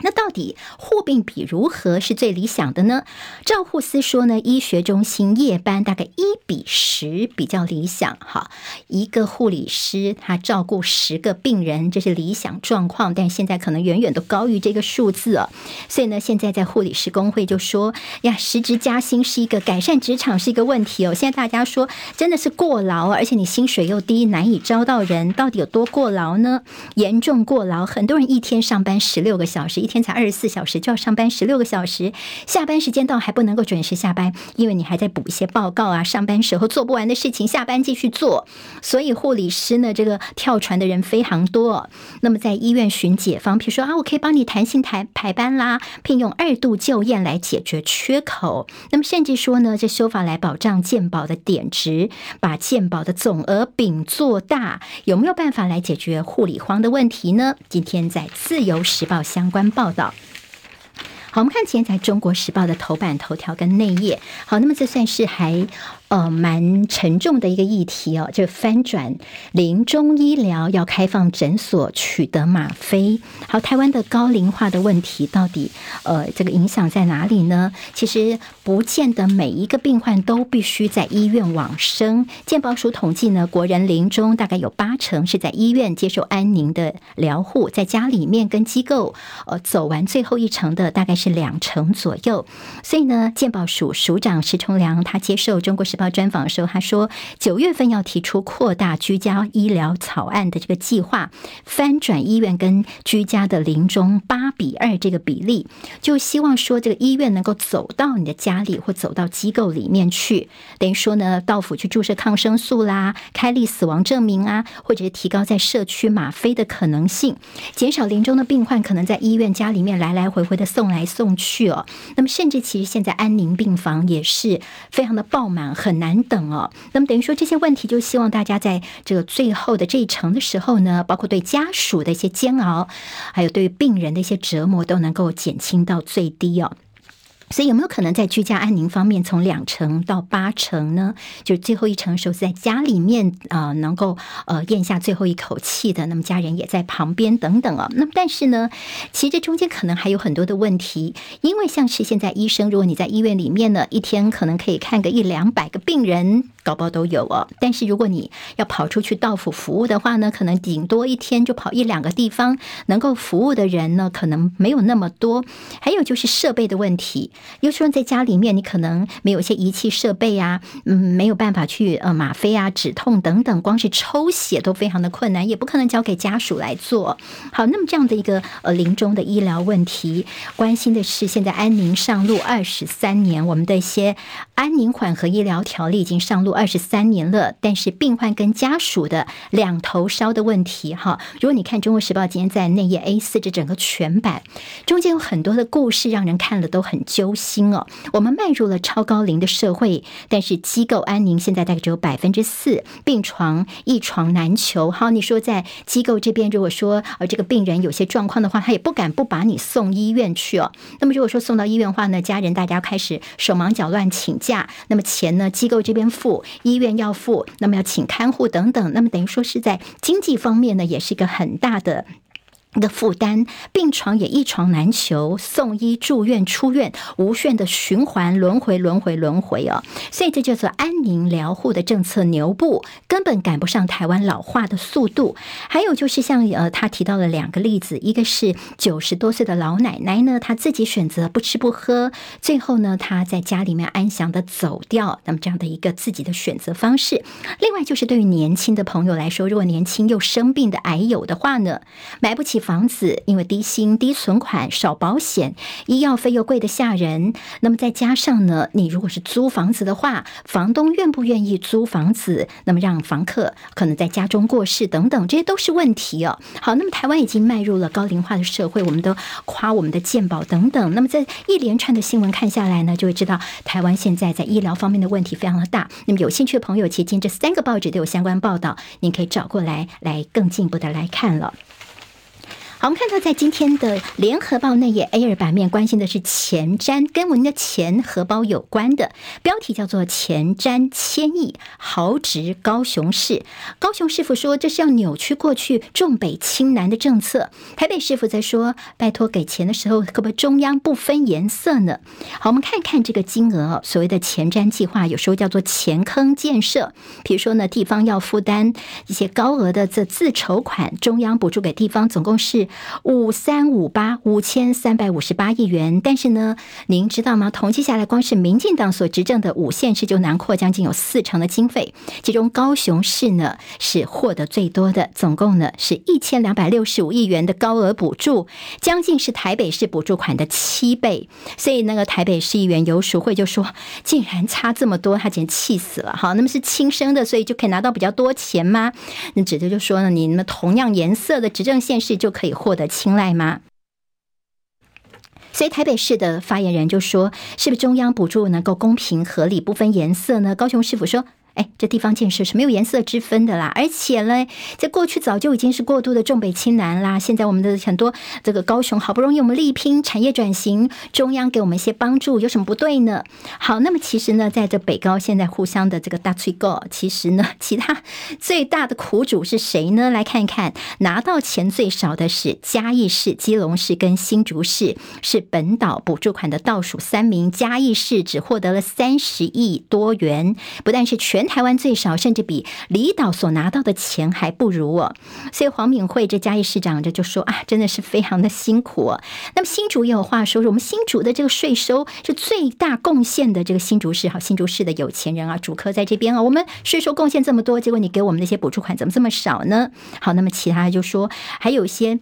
那到底护病比如何是最理想的呢？赵护司说呢，医学中心夜班大概一比十比较理想。哈，一个护理师他照顾十个病人，这是理想状况。但现在可能远远都高于这个数字哦。所以呢，现在在护理师工会就说呀，实质加薪是一个改善职场是一个问题哦。现在大家说真的是过劳，而且你薪水又低，难以招到人，到底有多过劳呢？严重过劳，很多人一天上班十六个小时。一天才二十四小时就要上班十六个小时，下班时间到还不能够准时下班，因为你还在补一些报告啊，上班时候做不完的事情，下班继续做。所以护理师呢，这个跳船的人非常多。那么在医院寻解方，比如说啊，我可以帮你弹性排排班啦，聘用二度就业来解决缺口。那么甚至说呢，这修法来保障健保的点值，把健保的总额饼做大，有没有办法来解决护理荒的问题呢？今天在自由时报相关。报道。好，我们看前在《中国时报》的头版头条跟内页。好，那么这算是还。呃，蛮沉重的一个议题哦，就翻转临终医疗要开放诊所取得吗啡。好，台湾的高龄化的问题到底呃，这个影响在哪里呢？其实不见得每一个病患都必须在医院往生。健保署统计呢，国人临终大概有八成是在医院接受安宁的疗护，在家里面跟机构呃走完最后一程的大概是两成左右。所以呢，健保署署长石崇良他接受中国报。专访的时候，他说九月份要提出扩大居家医疗草案的这个计划，翻转医院跟居家的临终八比二这个比例，就希望说这个医院能够走到你的家里或走到机构里面去，等于说呢，到府去注射抗生素啦，开立死亡证明啊，或者是提高在社区吗啡的可能性，减少临终的病患可能在医院家里面来来回回的送来送去哦。那么甚至其实现在安宁病房也是非常的爆满，很。难等哦，那么等于说这些问题，就希望大家在这个最后的这一程的时候呢，包括对家属的一些煎熬，还有对病人的一些折磨，都能够减轻到最低哦。所以有没有可能在居家安宁方面从两成到八成呢？就最后一成的时候是在家里面啊、呃，能够呃咽下最后一口气的，那么家人也在旁边等等啊。那么但是呢，其实这中间可能还有很多的问题，因为像是现在医生，如果你在医院里面呢，一天可能可以看个一两百个病人。高包都有哦，但是如果你要跑出去到府服务的话呢，可能顶多一天就跑一两个地方，能够服务的人呢，可能没有那么多。还有就是设备的问题，有时候在家里面，你可能没有一些仪器设备啊，嗯，没有办法去呃吗啡啊、止痛等等，光是抽血都非常的困难，也不可能交给家属来做。好，那么这样的一个呃临终的医疗问题，关心的是现在安宁上路二十三年，我们的一些安宁缓和医疗条例已经上路。二十三年了，但是病患跟家属的两头烧的问题，哈，如果你看《中国时报》今天在内页 A 四这整个全版，中间有很多的故事，让人看了都很揪心哦。我们迈入了超高龄的社会，但是机构安宁现在大概只有百分之四，病床一床难求。好，你说在机构这边，如果说呃这个病人有些状况的话，他也不敢不把你送医院去哦。那么如果说送到医院的话呢，家人大家开始手忙脚乱请假，那么钱呢，机构这边付。医院要付，那么要请看护等等，那么等于说是在经济方面呢，也是一个很大的的负担，病床也一床难求，送医住院出院，无限的循环轮回轮回轮回哦，所以这叫做安宁疗护的政策牛步，根本赶不上台湾老化的速度。还有就是像呃，他提到了两个例子，一个是九十多岁的老奶奶呢，她自己选择不吃不喝，最后呢，她在家里面安详的走掉，那么这样的一个自己的选择方式。另外就是对于年轻的朋友来说，如果年轻又生病的癌友的话呢，买不起。房子因为低薪、低存款、少保险，医药费又贵得吓人。那么再加上呢，你如果是租房子的话，房东愿不愿意租房子？那么让房客可能在家中过世等等，这些都是问题哦。好，那么台湾已经迈入了高龄化的社会，我们都夸我们的健保等等。那么在一连串的新闻看下来呢，就会知道台湾现在在医疗方面的问题非常的大。那么有兴趣的朋友，其实今天这三个报纸都有相关报道，您可以找过来来更进一步的来看了。好，我们看到在今天的《联合报》内页 A 二版面，关心的是前瞻，跟我们的钱荷包有关的标题叫做“前瞻千亿豪掷高雄市”。高雄市府说这是要扭曲过去重北轻南的政策。台北市府在说，拜托给钱的时候，可不可以中央不分颜色呢？好，我们看看这个金额，所谓的前瞻计划，有时候叫做钱坑建设。比如说呢，地方要负担一些高额的这自筹款，中央补助给地方，总共是。五三五八五千三百五十八亿元，但是呢，您知道吗？统计下来，光是民进党所执政的五县市就囊括将近有四成的经费，其中高雄市呢是获得最多的，总共呢是一千两百六十五亿元的高额补助，将近是台北市补助款的七倍。所以那个台北市议员游淑慧就说，竟然差这么多，他简直气死了。好，那么是亲生的，所以就可以拿到比较多钱吗？那指的就说呢，你们同样颜色的执政县市就可以。获得青睐吗？所以台北市的发言人就说：“是不是中央补助能够公平合理，不分颜色呢？”高雄市府说。哎，这地方建设是没有颜色之分的啦，而且呢，在过去早就已经是过度的重北轻南啦。现在我们的很多这个高雄好不容易我们力拼产业转型，中央给我们一些帮助，有什么不对呢？好，那么其实呢，在这北高现在互相的这个大吹狗，其实呢，其他最大的苦主是谁呢？来看一看，拿到钱最少的是嘉义市、基隆市跟新竹市，是本岛补助款的倒数三名。嘉义市只获得了三十亿多元，不但是全。台湾最少，甚至比离岛所拿到的钱还不如哦。所以黄敏惠这嘉义市长这就说啊，真的是非常的辛苦哦。那么新竹也有话说，说我们新竹的这个税收是最大贡献的这个新竹市，好，新竹市的有钱人啊，主科在这边啊，我们税收贡献这么多，结果你给我们那些补助款怎么这么少呢？好，那么其他就说还有一些。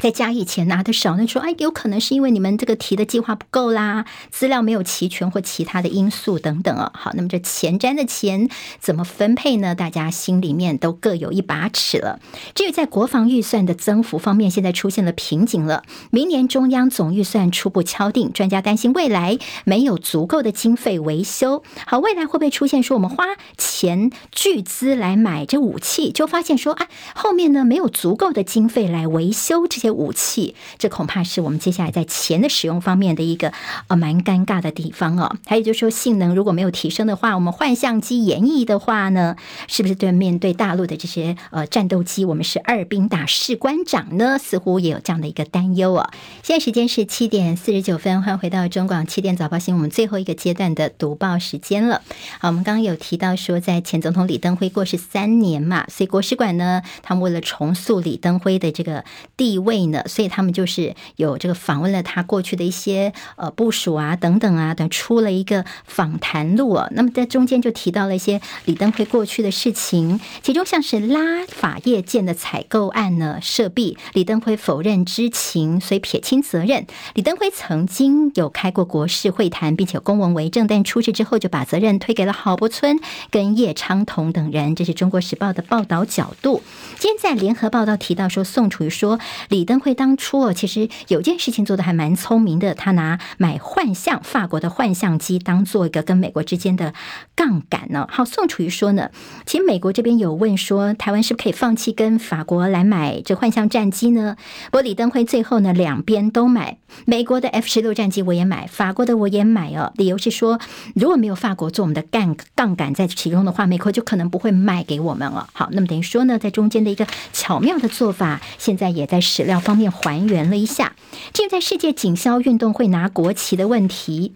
在嘉义前拿的少，那说哎，有可能是因为你们这个提的计划不够啦，资料没有齐全或其他的因素等等啊。好，那么这前瞻的钱怎么分配呢？大家心里面都各有一把尺了。至于在国防预算的增幅方面，现在出现了瓶颈了。明年中央总预算初步敲定，专家担心未来没有足够的经费维修。好，未来会不会出现说我们花钱巨资来买这武器，就发现说哎，后面呢没有足够的经费来维修这些。武器，这恐怕是我们接下来在钱的使用方面的一个呃蛮尴尬的地方哦。还有就是说，性能如果没有提升的话，我们换相机演绎的话呢，是不是对面对大陆的这些呃战斗机，我们是二兵打士官长呢？似乎也有这样的一个担忧哦。现在时间是七点四十九分，欢迎回到中广七点早报新闻，我们最后一个阶段的读报时间了。好，我们刚刚有提到说，在前总统李登辉过世三年嘛，所以国史馆呢，他们为了重塑李登辉的这个地位。所以他们就是有这个访问了他过去的一些呃部署啊等等啊等出了一个访谈录啊。那么在中间就提到了一些李登辉过去的事情，其中像是拉法叶舰的采购案呢，涉弊，李登辉否认知情，所以撇清责任。李登辉曾经有开过国事会谈，并且公文为证，但出事之后就把责任推给了郝柏村跟叶昌同等人。这是中国时报的报道角度。今天在联合报道提到说，宋楚瑜说李。登辉当初哦，其实有件事情做得还蛮聪明的，他拿买幻象法国的幻象机当做一个跟美国之间的杠杆呢。好，宋楚瑜说呢，其实美国这边有问说，台湾是不是可以放弃跟法国来买这幻象战机呢？不过李登辉最后呢，两边都买，美国的 F 十六战机我也买，法国的我也买哦。理由是说，如果没有法国做我们的杠杠杆在其中的话，美国就可能不会卖给我们了。好，那么等于说呢，在中间的一个巧妙的做法，现在也在使料方面还原了一下。至于在世界锦标运动会拿国旗的问题。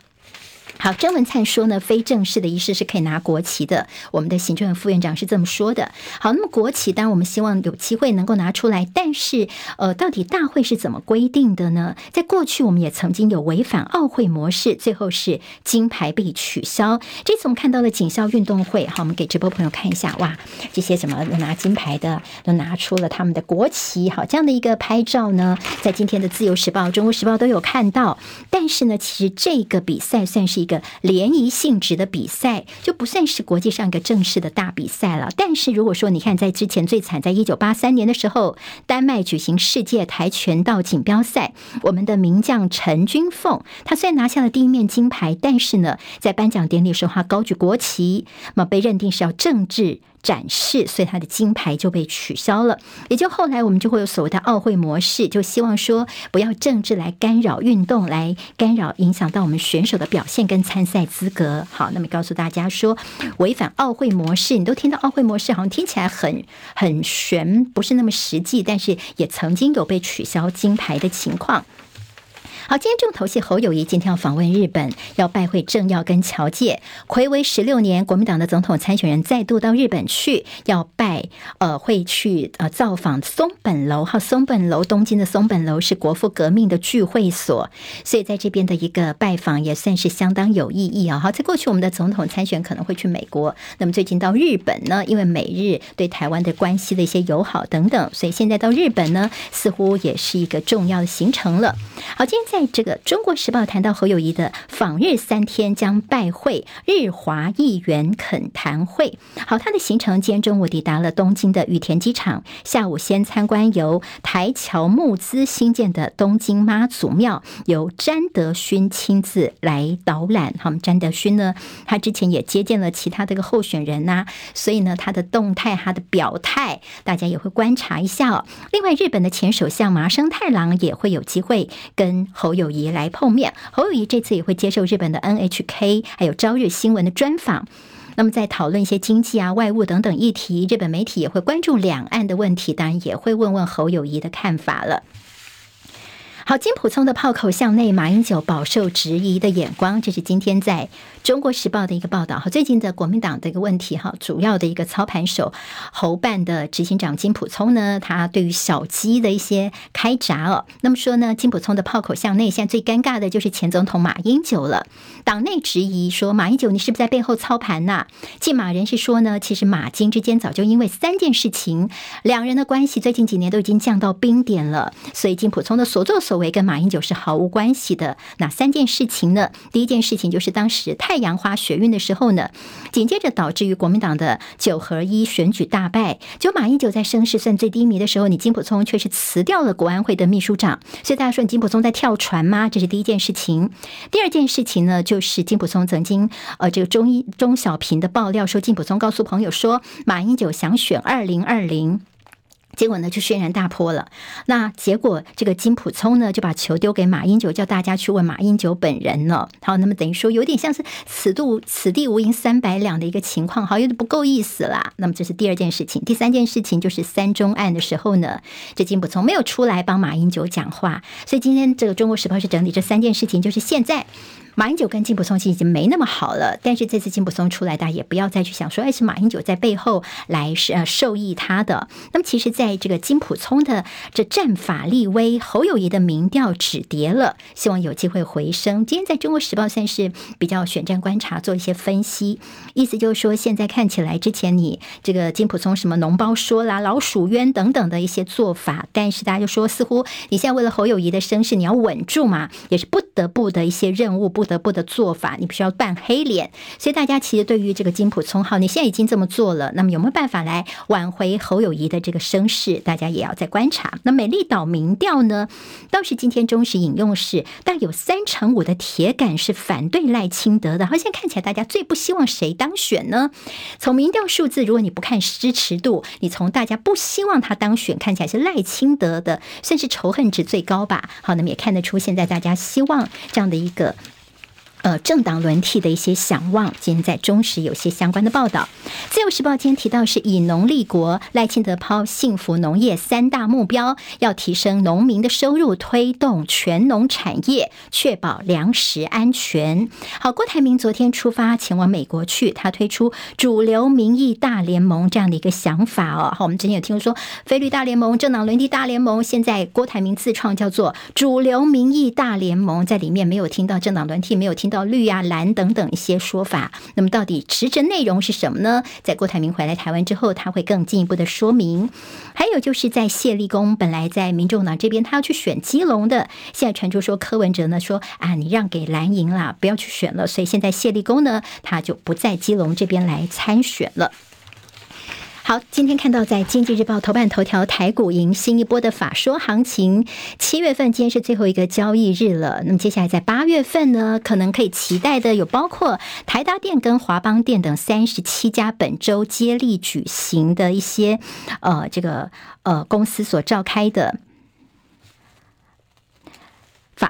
好，郑文灿说呢，非正式的仪式是可以拿国旗的。我们的行政院副院长是这么说的。好，那么国旗当然我们希望有机会能够拿出来，但是呃，到底大会是怎么规定的呢？在过去我们也曾经有违反奥会模式，最后是金牌被取消。这次我们看到了警校运动会，好，我们给直播朋友看一下，哇，这些什么拿金牌的都拿出了他们的国旗，好，这样的一个拍照呢，在今天的自由时报、中国时报都有看到。但是呢，其实这个比赛算是一个联谊性质的比赛，就不算是国际上一个正式的大比赛了。但是如果说你看，在之前最惨，在一九八三年的时候，丹麦举行世界跆拳道锦标赛，我们的名将陈君凤，他虽然拿下了第一面金牌，但是呢，在颁奖典礼时候，他高举国旗，那么被认定是要政治。展示，所以他的金牌就被取消了。也就后来我们就会有所谓的奥会模式，就希望说不要政治来干扰运动，来干扰影响到我们选手的表现跟参赛资格。好，那么告诉大家说，违反奥会模式，你都听到奥会模式好像听起来很很玄，不是那么实际，但是也曾经有被取消金牌的情况。好，今天重头戏侯友谊今天要访问日本，要拜会政要跟侨界。暌违十六年，国民党的总统参选人再度到日本去，要拜呃会去呃造访松本楼。哈，松本楼，东京的松本楼是国父革命的聚会所，所以在这边的一个拜访也算是相当有意义啊。好，在过去我们的总统参选可能会去美国，那么最近到日本呢，因为美日对台湾的关系的一些友好等等，所以现在到日本呢，似乎也是一个重要的行程了。好，今天。在这个《中国时报》谈到侯友谊的访日三天将拜会日华议员恳谈会。好，他的行程今天中午抵达了东京的羽田机场，下午先参观由台侨募资兴建的东京妈祖庙，由詹德勋亲自来导览。好，我们詹德勋呢，他之前也接见了其他这个候选人呐、所以呢，他的动态、他的表态，大家也会观察一下。另外，日本的前首相麻生太郎也会有机会跟。侯友谊来碰面，侯友谊这次也会接受日本的 NHK 还有朝日新闻的专访。那么在讨论一些经济啊、外务等等议题，日本媒体也会关注两岸的问题，当然也会问问侯友谊的看法了。好，金普聪的炮口向内，马英九饱受质疑的眼光，这是今天在中国时报的一个报道。哈，最近的国民党的一个问题，哈，主要的一个操盘手侯办的执行长金普聪呢，他对于小鸡的一些开闸哦，那么说呢，金普聪的炮口向内，现在最尴尬的就是前总统马英九了。党内质疑说，马英九你是不是在背后操盘呐？进马人士说呢，其实马金之间早就因为三件事情，两人的关系最近几年都已经降到冰点了，所以金普聪的所作所为跟马英九是毫无关系的。哪三件事情呢？第一件事情就是当时太太阳花学运的时候呢，紧接着导致于国民党的九合一选举大败。就马英九在声势算最低迷的时候，你金溥聪却是辞掉了国安会的秘书长。所以大家说你金溥聪在跳船吗？这是第一件事情。第二件事情呢，就是金溥聪曾经呃，这个中医中小平的爆料说，金溥聪告诉朋友说，马英九想选二零二零。结果呢，就轩然大波了。那结果，这个金普聪呢，就把球丢给马英九，叫大家去问马英九本人了。好，那么等于说，有点像是此度此地无银三百两的一个情况，好，有点不够意思啦。那么这是第二件事情，第三件事情就是三中案的时候呢，这金普聪没有出来帮马英九讲话，所以今天这个《中国时报》是整理这三件事情，就是现在。马英九跟金溥聪其实已经没那么好了，但是这次金溥聪出来，大家也不要再去想说，哎，是马英九在背后来是呃授意他的。那么，其实在这个金溥聪的这战法立威，侯友谊的民调止跌了，希望有机会回升。今天在中国时报算是比较选战观察做一些分析，意思就是说，现在看起来之前你这个金溥聪什么脓包说啦、老鼠冤等等的一些做法，但是大家就说，似乎你现在为了侯友谊的声势，你要稳住嘛，也是不得不的一些任务不。不得不的做法，你必须要扮黑脸，所以大家其实对于这个金普聪，号，你现在已经这么做了，那么有没有办法来挽回侯友谊的这个声势？大家也要再观察。那美丽岛民调呢，倒是今天中时引用是，但有三成五的铁杆是反对赖清德的。好，现在看起来大家最不希望谁当选呢？从民调数字，如果你不看支持度，你从大家不希望他当选，看起来是赖清德的，算是仇恨值最高吧。好，那么也看得出现在大家希望这样的一个。呃政党轮替的一些想望。今天在中时有些相关的报道。自由时报今天提到是以农立国，赖清德抛幸福农业三大目标，要提升农民的收入，推动全农产业，确保粮食安全。好，郭台铭昨天出发前往美国去，他推出主流民意大联盟这样的一个想法哦。好，我们之前有听说菲律大联盟、政党轮替大联盟，现在郭台铭自创叫做主流民意大联盟，在里面没有听到政党轮替，没有听到绿啊蓝等等一些说法。那么到底实质内容是什么呢？在郭台铭回来台湾之后，他会更进一步的说明。还有就是在谢立功，本来在民众党这边，他要去选基隆的，现在传出说柯文哲呢说啊，你让给蓝营啦，不要去选了，所以现在谢立功呢，他就不在基隆这边来参选了。好，今天看到在《经济日报》头版头条，台股迎新一波的法说行情。七月份今天是最后一个交易日了，那么接下来在八月份呢，可能可以期待的有包括台达电跟华邦电等三十七家本周接力举行的一些呃这个呃公司所召开的。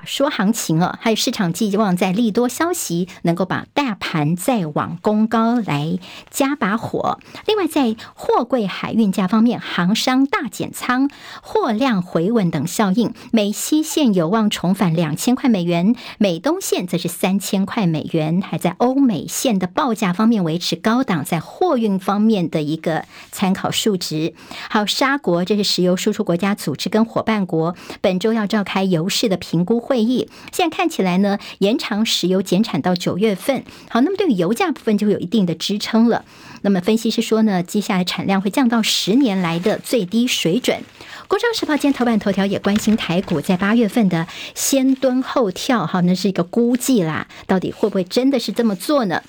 说行情啊，还有市场寄望在利多消息能够把大盘再往攻高来加把火。另外，在货柜海运价方面，航商大减仓、货量回稳等效应，美西线有望重返两千块美元，美东线则是三千块美元。还在欧美线的报价方面维持高档，在货运方面的一个参考数值。好，沙国这是石油输出国家组织跟伙伴国，本周要召开油市的评估。会会议现在看起来呢，延长石油减产到九月份。好，那么对于油价部分就有一定的支撑了。那么分析师说呢，接下来产量会降到十年来的最低水准。工商时报今天头版头条也关心台股在八月份的先蹲后跳，好，那是一个估计啦，到底会不会真的是这么做呢？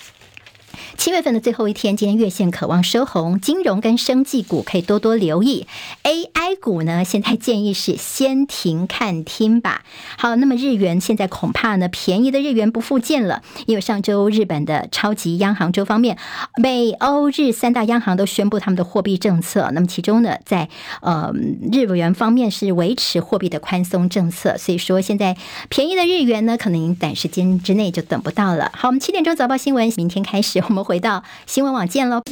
七月份的最后一天，今天月线渴望收红，金融跟生技股可以多多留意。AI 股呢，现在建议是先停看听吧。好，那么日元现在恐怕呢，便宜的日元不复见了，因为上周日本的超级央行周方面，美欧日三大央行都宣布他们的货币政策。那么其中呢，在呃日元方面是维持货币的宽松政策，所以说现在便宜的日元呢，可能短时间之内就等不到了。好，我们七点钟早报新闻，明天开始。我们回到新闻网见喽！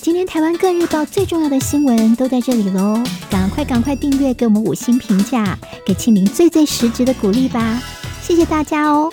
今天台湾各日报最重要的新闻都在这里喽，赶快赶快订阅，给我们五星评价，给庆林最最实质的鼓励吧！谢谢大家哦。